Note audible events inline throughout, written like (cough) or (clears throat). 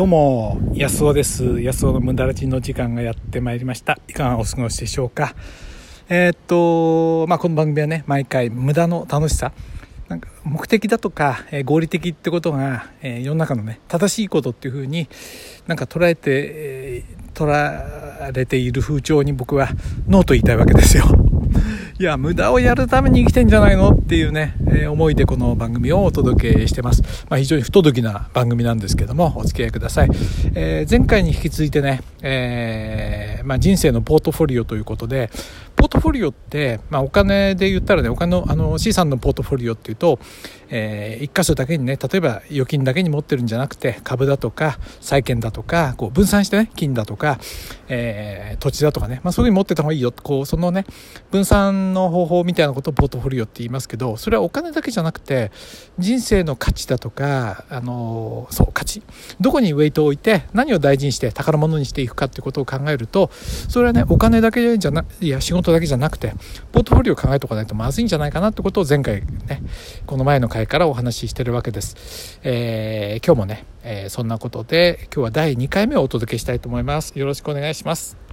どうも、安尾です。安尾の無駄ラジの時間がやってまいりました。いかがお過ごしでしょうか？えー、っと、まあ、この番組はね、毎回無駄の楽しさ、なんか目的だとか、えー、合理的ってことが、えー、世の中のね、正しいことっていうふうになんか捉えて、えー、捉られている風潮に僕はノーと言いたいわけですよ。いや、無駄をやるために生きてんじゃないの？っていうね、えー、思いでこの番組をお届けしてます。まあ、非常に不届きな番組なんですけども、お付き合いください。えー、前回に引き続いてね、えー、まあ、人生のポートフォリオということで、ポートフォリオって、まあ、お金で言ったらね、お金の、あの、資産のポートフォリオっていうと、えー、一箇所だけにね、例えば預金だけに持ってるんじゃなくて、株だとか、債券だとか、こう分散してね、金だとか、えー、土地だとかね、まあ、そういうふうに持ってた方がいいよ。こう、そのね、分散の方法みたいなことをポートフォリオって言いますけど、それはお金だけじゃなくて、人生の価値だとか、あの、そう、価値。どこにウェイトを置いて、何を大事にして宝物にしていくかってことを考えると、それはね、お金だけじゃな、いや、仕事だけじゃなくて、ポートフォリオを考えておかないとまずいんじゃないかなってことを前回ね、この前の回からお話ししてるわけです。えー、今日もね、えー、そんなことで今日は第2回目をお届けしたいと思います。よろしくお願いします。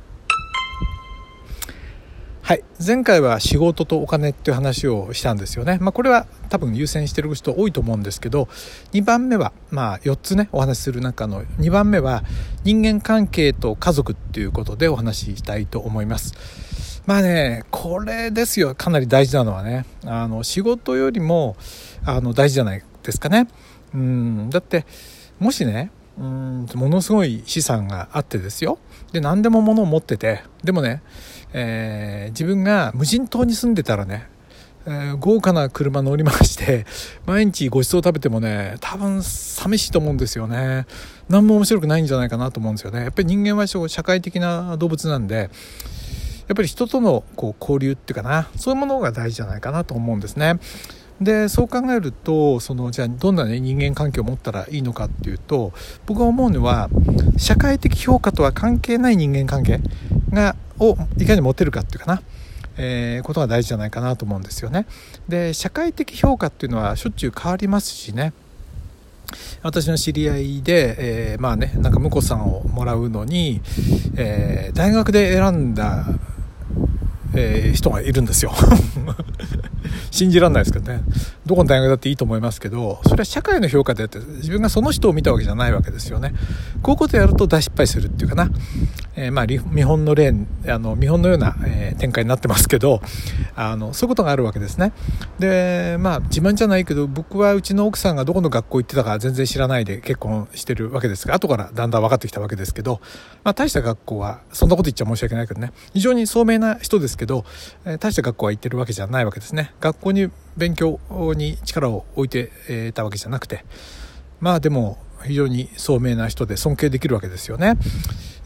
はい。前回は仕事とお金っていう話をしたんですよね。まあこれは多分優先してる人多いと思うんですけど、2番目は、まあ4つね、お話しする中の2番目は人間関係と家族っていうことでお話ししたいと思います。まあね、これですよ、かなり大事なのはね。あの、仕事よりも、あの、大事じゃないですかね。うん、だって、もしね、うん、ものすごい資産があってですよ。で、何でも物を持ってて、でもね、えー、自分が無人島に住んでたらね、えー、豪華な車乗りまして、毎日ごちそう食べてもね、多分寂しいと思うんですよね。何も面白くないんじゃないかなと思うんですよね。やっぱり人間は社会的な動物なんで、やっぱり人とのこう交流っていうかなそういうものが大事じゃないかなと思うんですね。でそう考えるとそのじゃあどんな、ね、人間関係を持ったらいいのかっていうと僕が思うのは社会的評価とは関係ない人間関係がをいかに持てるかっていうかな、えー、ことが大事じゃないかなと思うんですよね。で社会的評価っていうのはしょっちゅう変わりますしね私の知り合いで、えー、まあねなんか婿さんをもらうのに、えー、大学で選んだえー、人がいるんですよ。(laughs) 信じられないですけどね。どこの大学だっていいと思いますけどそれは社会の評価であって自分がその人を見たわけじゃないわけですよね。こういうことやると大失敗するっていうかな、えー、まあ見本の例あの見本のような、えー、展開になってますけどあのそういうことがあるわけですね。でまあ自慢じゃないけど僕はうちの奥さんがどこの学校行ってたか全然知らないで結婚してるわけですが後からだんだん分かってきたわけですけど、まあ、大した学校はそんなこと言っちゃ申し訳ないけどね。非常に聡明な人ですけど、えー、大した学校は行ってるわけじゃないわけですね。学校に勉強に力を置いてえたわけじゃなくて。まあでも非常に聡明な人で尊敬できるわけですよね。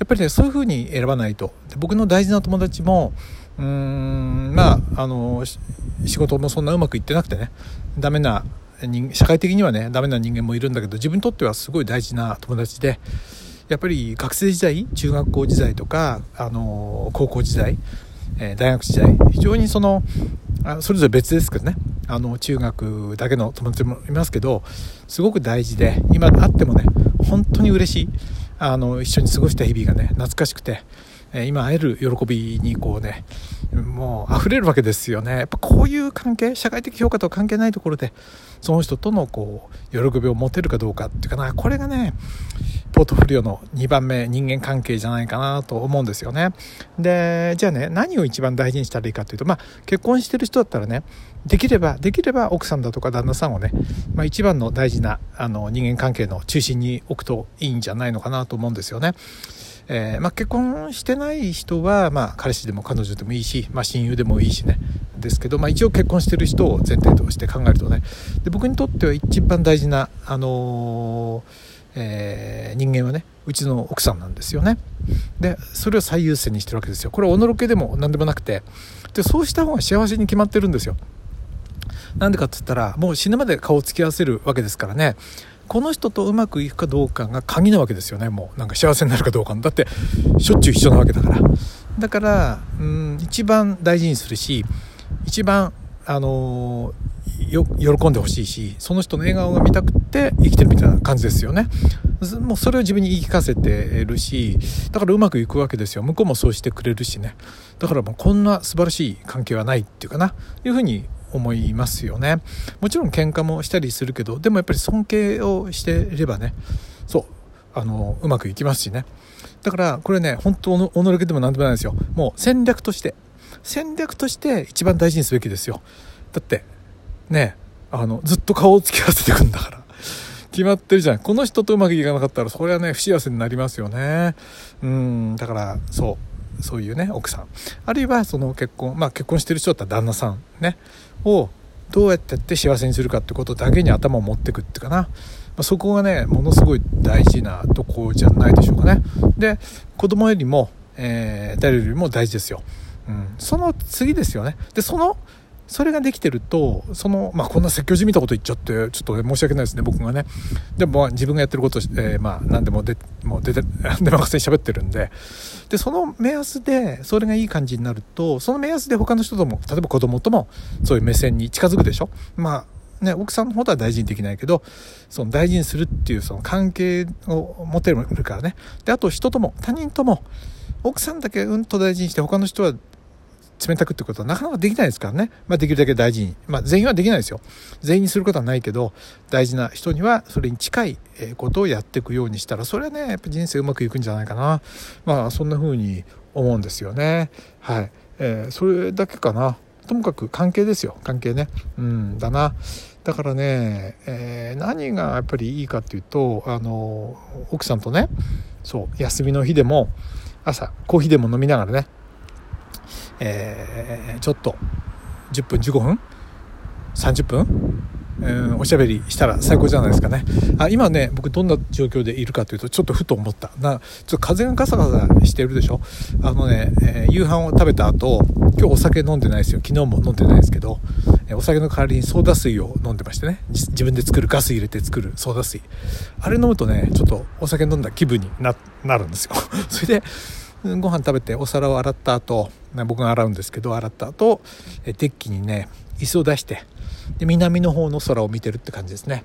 やっぱりねそういうふうに選ばないと。僕の大事な友達もうーんまああの仕事もそんなうまくいってなくてねダメな人社会的にはねダメな人間もいるんだけど自分にとってはすごい大事な友達でやっぱり学生時代中学校時代とかあの高校時代え大学時代非常にそのあそれぞれ別ですけどねあの中学だけの友達もいますけどすごく大事で今あってもね本当に嬉しい。あの一緒に過ごした日々がね懐かしくて、え今会える喜びにこうねもう溢れるわけですよね。やっぱこういう関係社会的評価とは関係ないところでその人とのこう喜びを持てるかどうかっていうかな。これがねポートフォリオの2番目人間関係じゃないかなと思うんですよね。でじゃあね何を一番大事にしたらいいかというとまあ結婚してる人だったらねできればできれば奥さんだとか旦那さんをね、まあ、一番の大事なあの人間関係の中心に置くといいんじゃないのかなと思うんですよね。えー、まあ、結婚してない人は、まあ、彼氏でも彼女でもいいし、まあ、親友でもいいしね。ですけど、まあ、一応結婚してる人を前提として考えるとね。で僕にとっては一番大事な、あのー、えー、人間はねうちの奥さんなんですよね。でそれを最優先にしてるわけですよ。これはおのろけでも何でもなくて。でそうした方が幸せに決まってるんですよ。なんでかっつったらもう死ぬまで顔を突き合わせるわけですからね。この人とうまくいくかどうかが鍵なわけですよね。もうなんか幸せになるかどうかだってしょっちゅう一緒なわけだから。だからうん一番大事にするし一番あのよ喜んでほしいしその人の笑顔が見たくて生きてるみたいな感じですよね。もうそれを自分に言い聞かせてるしだからうまくいくわけですよ。向こうもそうしてくれるしね。だからもうこんな素晴らしい関係はないっていうかな。いうふうに思いますよね。もちろん喧嘩もしたりするけどでもやっぱり尊敬をしていればねそうあのうまくいきますしね。だからこれね本当おの己でも何でもないですよ。もう戦略として戦略として一番大事にすべきですよ。だってねあのずっと顔を突き合わせてくんだから。決まってるじゃん。この人とうまくいかなかったらそれはね不幸せになりますよね。うんだからそう。そういうね奥さん。あるいはその結婚まあ結婚してる人だったら旦那さんね。をどうやってやって幸せにするかってことだけに頭を持ってくっていうかな、まあ、そこがねものすごい大事なとこじゃないでしょうかね。で子供よりも、えー、誰よりも大事ですよ、うん、その次ですよね。でそのそれができてるとその、まあ、こんな説教じみたこと言っちゃってちょっと申し訳ないですね僕がね。でも自分がやってること、えー、まあ何でもでも出て (laughs) 出ません喋ってるんで。でその目安でそれがいい感じになるとその目安で他の人とも例えば子供ともそういう目線に近づくでしょ。まあね、奥さんの方とは大事にできないけどその大事にするっていうその関係を持てるからね。であと人とも他人とも奥さんだけうんと大事にして他の人は冷たくってことはなかなかできないですからね。まあ、できるだけ大事に。まあ、全員はできないですよ。全員にすることはないけど、大事な人にはそれに近いことをやっていくようにしたら、それはね、やっぱ人生うまくいくんじゃないかな。まあ、そんな風に思うんですよね。はい。えー、それだけかな。ともかく関係ですよ。関係ね。うん、だな。だからね、えー、何がやっぱりいいかっていうと、あの、奥さんとね、そう、休みの日でも、朝、コーヒーでも飲みながらね、えー、ちょっと10分15分？30分、えー、おしゃべりしたら最高じゃないですかね。あ今ね僕どんな状況でいるかというとちょっとふと思った。なちょっと風がガサガサしてるでしょ？あのね、えー、夕飯を食べた後今日お酒飲んでないですよ。昨日も飲んでないですけど、え、お酒の代わりにソーダ水を飲んでましてね。自分で作るガス入れて作るソーダ水。あれ飲むとねちょっとお酒飲んだ気分になるんですよ。(laughs) それでご飯食べてお皿を洗った後僕が洗うんですけど洗った後デッキにね椅子を出してで南の方の空を見てるって感じですね。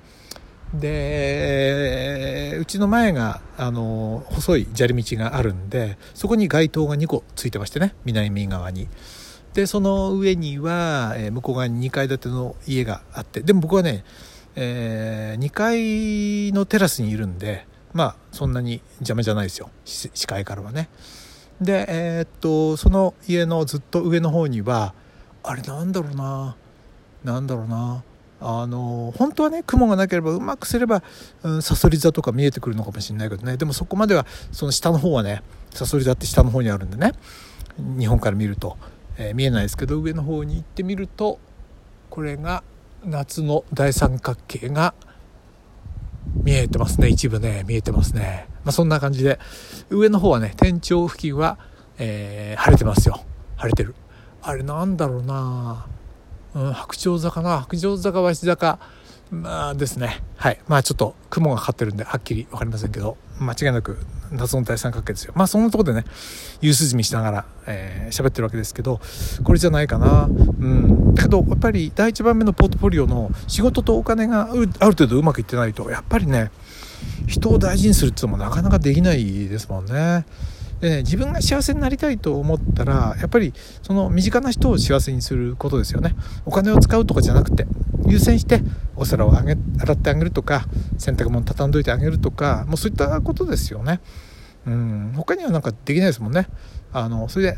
でうちの前があの細い砂利道があるんでそこに街灯が2個ついてましてね南側に。でその上には、向こう側に2階建ての家があってでも僕はね、えー、2階のテラスにいるんでまあそんなに邪魔じゃないですよ。視界からはね。でえー、っとその家のずっと上の方にはあれなんだろうな。なんだろうな。あの本当はね雲がなければうまくすればさそり座とか見えてくるのかもしれないけどね。でもそこまではその下の方はねさそり座って下の方にあるんでね。日本から見ると、えー、見えないですけど上の方に行ってみるとこれが夏の大三角形が見えてますね。一部ね見えてますね、まあ、そんな感じで上の方はね天頂付近は、えー、晴れてますよ。晴れてる。あれなんだろうな、うん、白鳥座かな。白鳥座か鷲坂まあですね。はい。まあちょっと雲がかかってるんではっきり分かりませんけど間違いなく謎の第三角形ですよ。まあそんなとこでね夕涼みしながら、えー、ってるわけですけどこれじゃないかな。うん。だけどやっぱり第1番目のポートフォリオの仕事とお金がある程度うまくいってないとやっぱりね人を大事にするっていうのもなかなかできないですもんね。でね自分が幸せになりたいと思ったらやっぱりその身近な人を幸せにすることですよね。お金を使うとかじゃなくて優先してお皿をあげ洗ってあげるとか洗濯物畳んどいてあげるとかもうそういったことですよね。うん。他にはなんかできないですもんね。あのそれで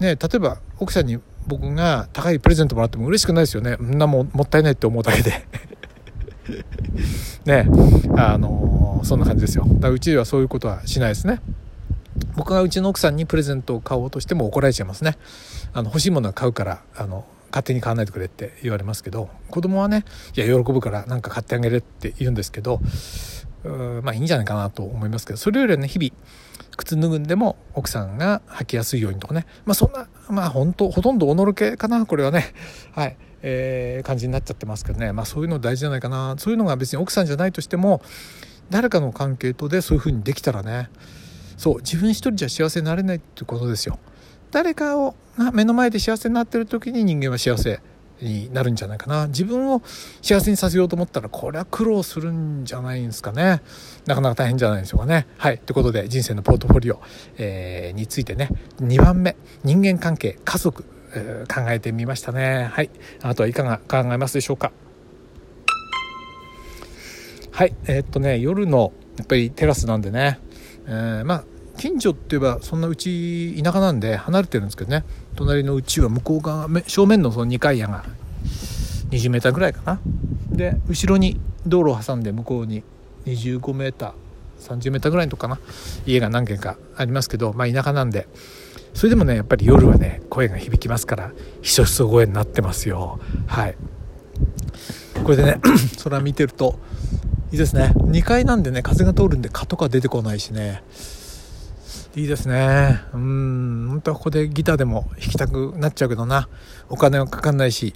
ね例えば奥さんに僕が高いプレゼントもらっても嬉しくないですよね。みんなももったいないって思うだけで。(laughs) ね。あのそんな感じですよ。だからうちではそういうことはしないですね。僕がうちの奥さんにプレゼントを買おうとしても怒られちゃいますね。あの欲しいものは買うからあの勝手に買わないでくれって言われますけど子供はねいや喜ぶから何か買ってあげるって言うんですけどまあいいんじゃないかなと思いますけどそれよりはね日々靴脱ぐんでも奥さんが履きやすいようにとかね。まあそんなまあ本当ほとんどおのろけかなこれはね。はい。えー、感じになっちゃってますけどね。まあそういうの大事じゃないかな。そういうのが別に奥さんじゃないとしても誰かの関係とでそういう風にできたらねそう自分一人じゃ幸せになれないってことですよ。誰かをが目の前で幸せになってる時に人間は幸せになるんじゃないかな。自分を幸せにさせようと思ったらこれは苦労するんじゃないんですかね。なかなか大変じゃないでしょうかね。はいということで人生のポートフォリオ、えー、についてね。2番目。人間関係家族、えー、考えてみましたね。はい。あとはいかが考えますでしょうか。はい。えー、っとね夜のやっぱりテラスなんでね、えー、まあ近所って言えばそんなうち田舎なんで離れてるんですけどね。隣のうちは向こう側正面のその2階屋が 20m ぐらいかな。で後ろに道路を挟んで向こうに 25m30m ぐらいのとこかな。家が何軒かありますけどまあ田舎なんで。それでもねやっぱり夜はね声が響きますからひそひそ声になってますよ。はい。これでね (clears throat) 空見てるといいですね。2階なんでね風が通るんで蚊とか出てこないしね。いいですね。うん。本当はここでギターでも弾きたくなっちゃうけどな。お金はかかんないし。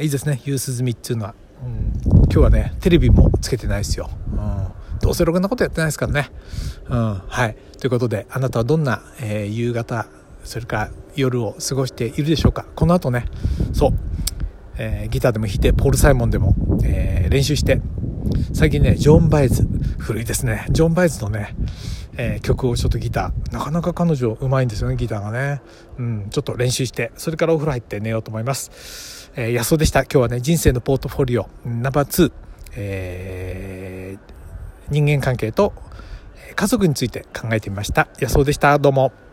いいですね。夕涼みっていうのは、うん、今日はねテレビもつけてないですよ、うん、どうせろくなことやってないですからね、うん、はい。ということであなたはどんな、えー、夕方それから夜を過ごしているでしょうか。この後ね。そう、えー、ギターでも弾いてポール・サイモンでも、えー、練習して最近ねジョン・バイズ古いですね。ジョン・バイズのねえー、曲をちょっとギター。なかなか彼女うまいんですよねギターがね、うん、ちょっと練習してそれからお風呂入って寝ようと思います、えー、安尾でした。今日はね人生のポートフォリオナンバー2、えー、人間関係と家族について考えてみました。安尾でした。どうも。